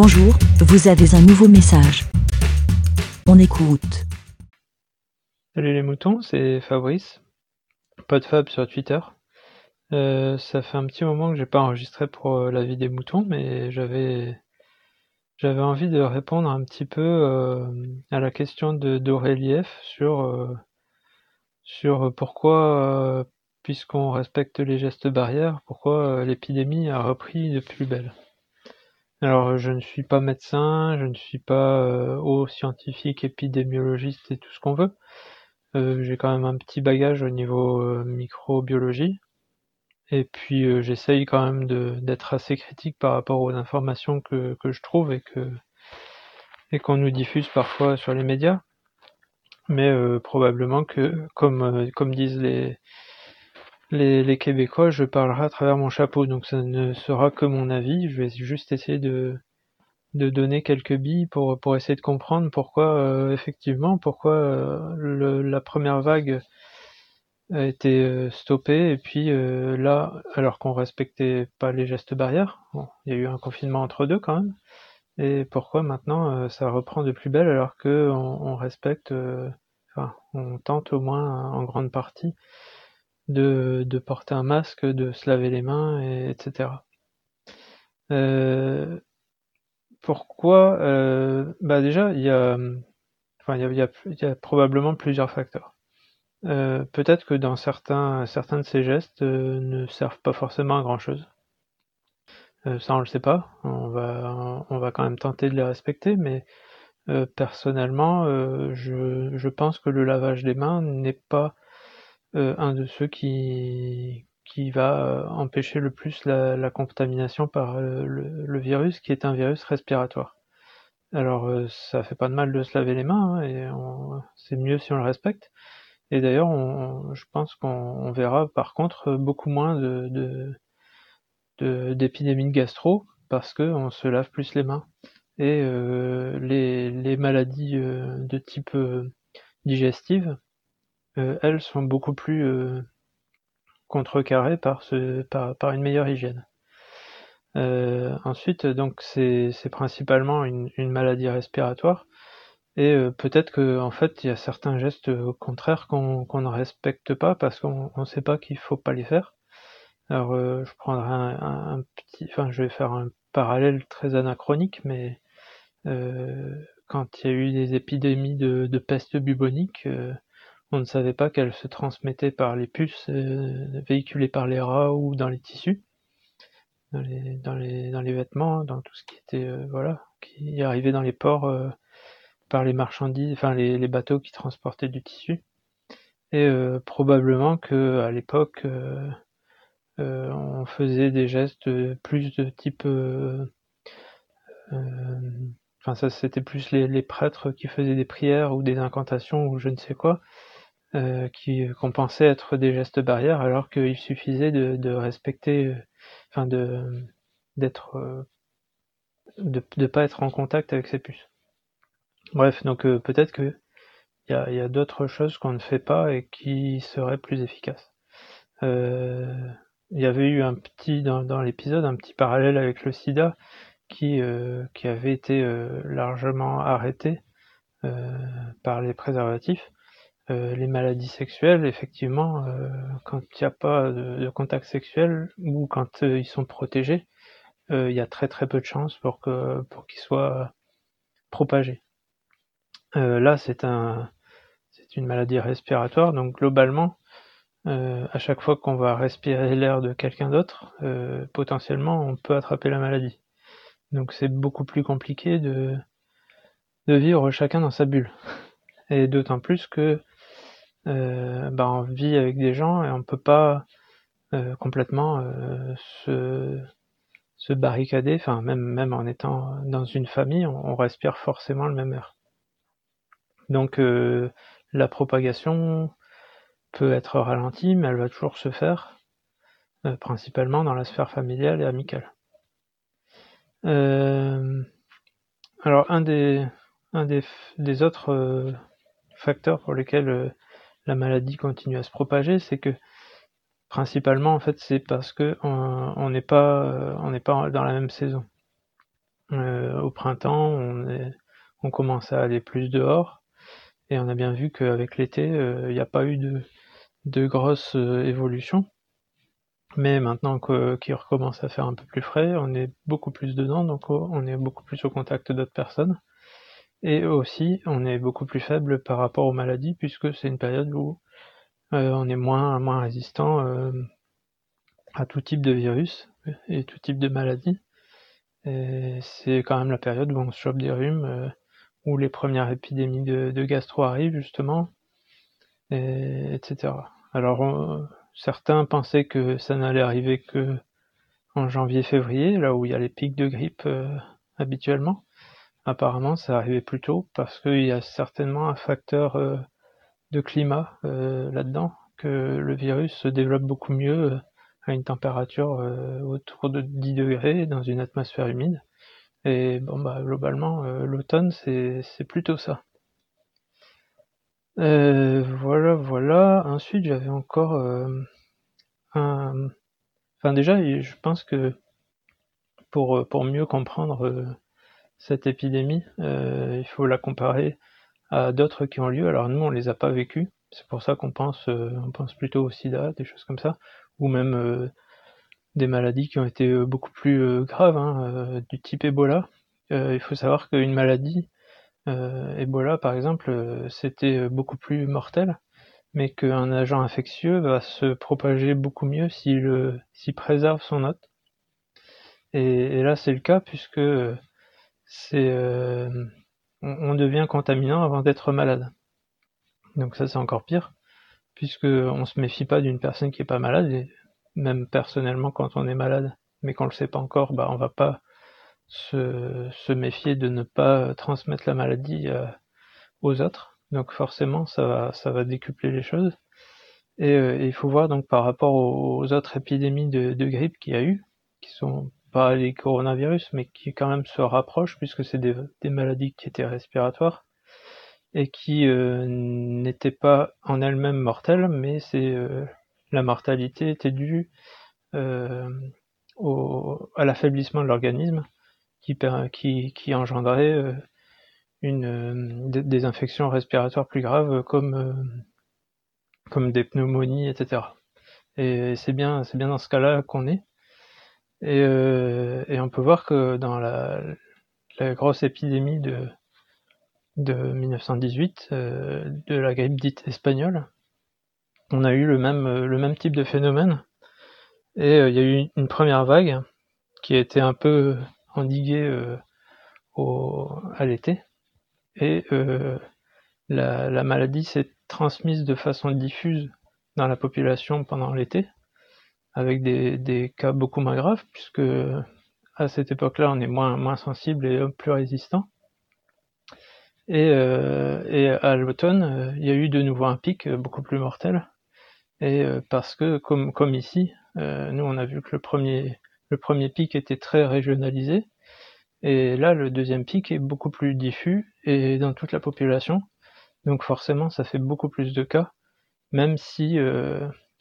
Bonjour, vous avez un nouveau message. On écoute. Salut les moutons, c'est Fabrice, PodFab sur Twitter. Euh, ça fait un petit moment que j'ai pas enregistré pour euh, la vie des moutons, mais j'avais j'avais envie de répondre un petit peu euh, à la question de d'Aurélief sur sur pourquoi, puisqu'on respecte les gestes barrières, pourquoi l'épidémie a repris de plus belle. Alors, je ne suis pas médecin, je ne suis pas haut scientifique, épidémiologiste et tout ce qu'on veut. j'ai quand même un petit bagage au niveau microbiologie. Et puis euh, j'essaye quand même d'être assez critique par rapport aux informations que, que je trouve et que et qu'on nous diffuse parfois sur les médias. Mais euh, probablement que, comme, euh, comme disent les, les, les, Québécois, je parlerai à travers mon chapeau, donc ça ne sera que mon avis. Je vais juste essayer de, de donner quelques billes pour, pour essayer de comprendre pourquoi, effectivement, pourquoi le, la première vague a été euh, stoppé et puis euh, là, alors qu'on respectait pas les gestes barrières, il y a eu un confinement entre deux quand même. Et pourquoi maintenant euh, ça reprend de plus belle alors que on, respecte, enfin, on tente au moins en grande partie de, porter un masque, de se laver les mains, et, etc. pourquoi Bah déjà, il y a, enfin, il y a, probablement plusieurs facteurs. Euh, peut-être que dans certains, certains de ces gestes euh, ne servent pas forcément à grand chose. Euh, ça, on le sait pas. On va, on va quand même tenter de les respecter, mais personnellement, je, je, pense que le lavage des mains n'est pas un de ceux qui, va empêcher le plus la, contamination par le, le, virus, qui est un virus respiratoire. Alors, ça fait pas de mal de se laver les mains, hein, et c'est mieux si on le respecte. Et d'ailleurs, je pense qu'on verra par contre beaucoup moins de, d'épidémies de, gastro parce qu'on se lave plus les mains. Et euh, les, maladies euh, de type euh, digestive, elles sont beaucoup plus contrecarrées par, ce, par, une meilleure hygiène. ensuite, donc c'est, principalement une, maladie respiratoire et euh, peut-être que en fait, il y a certains gestes au contraire qu'on ne respecte pas parce qu'on ne sait pas qu'il faut pas les faire. Alors, euh, je prendrai un, petit, enfin, je vais faire un parallèle très anachronique, mais euh, quand il y a eu des épidémies de, de peste bubonique, on ne savait pas qu'elles se transmettaient par les puces véhiculées par les rats ou dans les tissus, dans les, dans les, dans vêtements, tout ce qui était, voilà, qui arrivait dans les ports par les marchandises, enfin les, bateaux qui transportaient du tissu. Et euh, probablement que à l'époque, euh, euh, on faisait des gestes plus de type, enfin ça c'était plus les, prêtres qui faisaient des prières ou des incantations ou je ne sais quoi, qui qu'on pensait être des gestes barrières, alors qu'il suffisait de, de respecter, enfin de d'être de ne pas être en contact avec ces puces. Bref, donc euh, peut-être que il y a, d'autres choses qu'on ne fait pas et qui seraient plus efficaces. Euh, il y avait eu un petit dans, l'épisode un petit parallèle avec le SIDA qui euh, qui avait été largement arrêté par les préservatifs. Les maladies sexuelles, effectivement, quand il n'y a pas de, contact sexuel ou quand ils sont protégés, il y a très très peu de chances pour qu'ils soient propagés. Euh, là, c'est un, c'est une maladie respiratoire, donc globalement, euh, à chaque fois qu'on va respirer l'air de quelqu'un d'autre, euh, potentiellement, on peut attraper la maladie. Donc c'est beaucoup plus compliqué de vivre chacun dans sa bulle. Et d'autant plus que bah, on vit avec des gens et on peut pas complètement se, se barricader, enfin même en étant dans une famille, on respire forcément le même air. Donc euh, la propagation peut être ralentie, mais elle va toujours se faire, euh, principalement dans la sphère familiale et amicale. Euh, alors un des autres facteurs pour lesquels la maladie continue à se propager, c'est que principalement en fait c'est parce que on n'est pas on n'est pas dans la même saison. au printemps, on, commence à aller plus dehors. Et on a bien vu qu'avec l'été, il n'y a pas eu de, de grosses évolutions. Mais maintenant qu'il recommence à faire un peu plus frais, on est beaucoup plus dedans, donc on est beaucoup plus au contact d'autres personnes. Et aussi, on est beaucoup plus faible par rapport aux maladies, puisque c'est une période où euh, on est moins, moins résistant euh, à tout type de virus et tout type de maladies. Et c'est quand même la période où on se chope des rhumes, euh, où les premières épidémies de, de gastro arrivent justement, et, etc. Alors certains pensaient que ça n'allait arriver que en janvier-février, là où il y a les pics de grippe habituellement. Apparemment, ça arrivait plus tôt parce qu'il y a certainement un facteur euh, de climat euh, là-dedans, que le virus se développe beaucoup mieux euh, à une température autour de 10 degrés dans une atmosphère humide. Et bon bah globalement l'automne c'est plutôt ça. voilà voilà. Ensuite j'avais encore un. Enfin déjà je pense que pour pour mieux comprendre cette épidémie, euh, il faut la comparer à d'autres qui ont lieu. Alors nous, on les a pas vécues. C'est pour ça qu'on pense, euh, on pense plutôt au SIDA, des choses comme ça, ou même euh, des maladies qui ont été beaucoup plus graves, hein, du type Ebola. il faut savoir qu'une maladie, Ebola par exemple, c'était beaucoup plus mortel, mais qu'un agent infectieux va se propager beaucoup mieux s'il préserve son hôte. Et là, c'est le cas puisque c'est euh, on, devient contaminant avant d'être malade. Donc ça c'est encore pire, puisque on se méfie pas d'une personne qui est pas malade, même personnellement quand on est malade, mais qu'on le sait pas encore, bah on va pas se, se méfier de ne pas transmettre la maladie euh, aux autres. Donc forcément ça va ça va décupler les choses. Et, euh, il faut voir donc par rapport aux, autres épidémies de, de grippe qu'il y a eu, qui sont les coronavirus, mais qui quand même se rapprochent puisque c'est des, maladies qui étaient respiratoires et qui euh, n'étaient pas en elles-mêmes mortelles, mais c'est euh, la mortalité était due euh, au, à l'affaiblissement de l'organisme qui, engendrait des, infections respiratoires plus graves comme, comme des pneumonies, etc. Et c'est bien, c'est bien dans ce cas-là qu'on est. Et, euh, et, on peut voir que dans la, grosse épidémie de, de 1918, euh, de la grippe dite espagnole, on a eu le même, le même type de phénomène. Et euh, il y a eu une première vague qui a été un peu endiguée euh, au, à l'été. Et la maladie s'est transmise de façon diffuse dans la population pendant l'été avec des, des, cas beaucoup moins graves, puisque à cette époque-là, on est moins, moins sensible et plus résistant. Et, euh, et à l'automne, euh, il y a eu de nouveau un pic beaucoup plus mortel. Et euh, parce que, comme, comme ici, euh, nous on a vu que le premier, le premier pic était très régionalisé. Et là, le deuxième pic est beaucoup plus diffus et dans toute la population. Donc forcément, ça fait beaucoup plus de cas, même si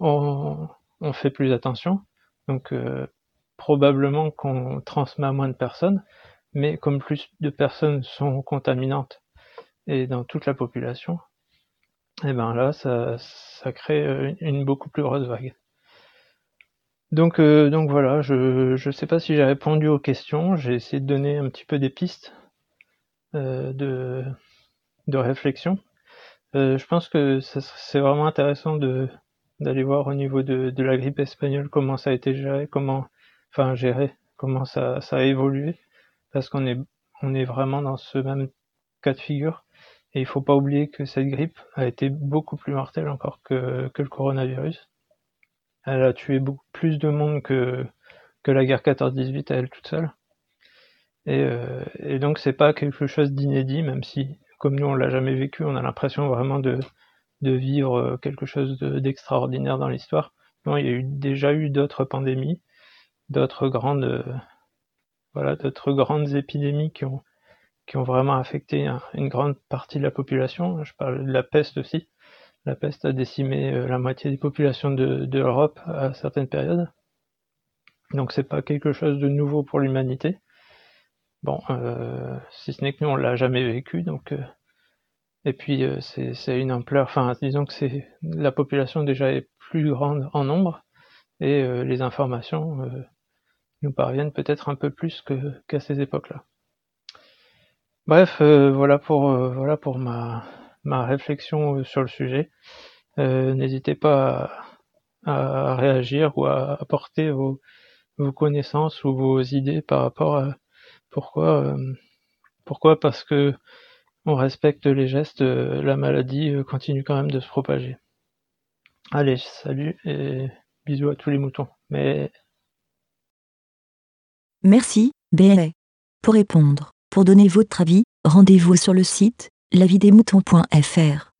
on, on fait plus attention. Donc euh, probablement qu'on transmet à moins de personnes, mais comme plus de personnes sont contaminantes et dans toute la population, et eh ben là ça, ça crée euh, une beaucoup plus grosse vague. Donc, euh, donc voilà, je ne sais pas si j'ai répondu aux questions, j'ai essayé de donner un petit peu des pistes de, de réflexion. je pense que c'est vraiment intéressant de, d'aller voir au niveau de, de, la grippe espagnole comment ça a été géré, comment, enfin géré, comment ça, ça a évolué, parce qu'on est, on est vraiment dans ce même cas de figure. Et il faut pas oublier que cette grippe a été beaucoup plus mortelle encore que, que le coronavirus. Elle a tué beaucoup plus de monde que, que la guerre 14-18 à elle toute seule. Et, euh, et donc c'est pas quelque chose d'inédit, même si, comme nous on l'a jamais vécu, on a l'impression vraiment de, de vivre euh, quelque chose d'extraordinaire dans l'histoire. Non, il y a eu, déjà eu d'autres pandémies, d'autres grandes, euh, voilà, d'autres grandes épidémies qui ont, vraiment affecté une grande partie de la population. Je parle de la peste aussi. La peste a décimé euh, la moitié des populations de, de l'Europe à certaines périodes. Donc c'est pas quelque chose de nouveau pour l'humanité. bon, si ce n'est que nous on l'a jamais vécu, donc et puis c'est une ampleur, enfin disons que c'est la population déjà est plus grande en nombre et les informations nous parviennent peut-être un peu plus qu'à ces époques-là. Bref, voilà pour voilà pour ma ma réflexion sur le sujet. N'hésitez pas à, à, réagir ou à apporter vos, vos connaissances ou vos idées par rapport à pourquoi pourquoi? Parce que on respecte les gestes, la maladie continue quand même de se propager. Allez, salut et bisous à tous les moutons. Merci, BLA. Pour répondre, pour donner votre avis, rendez-vous sur le site lavidemouton.fr.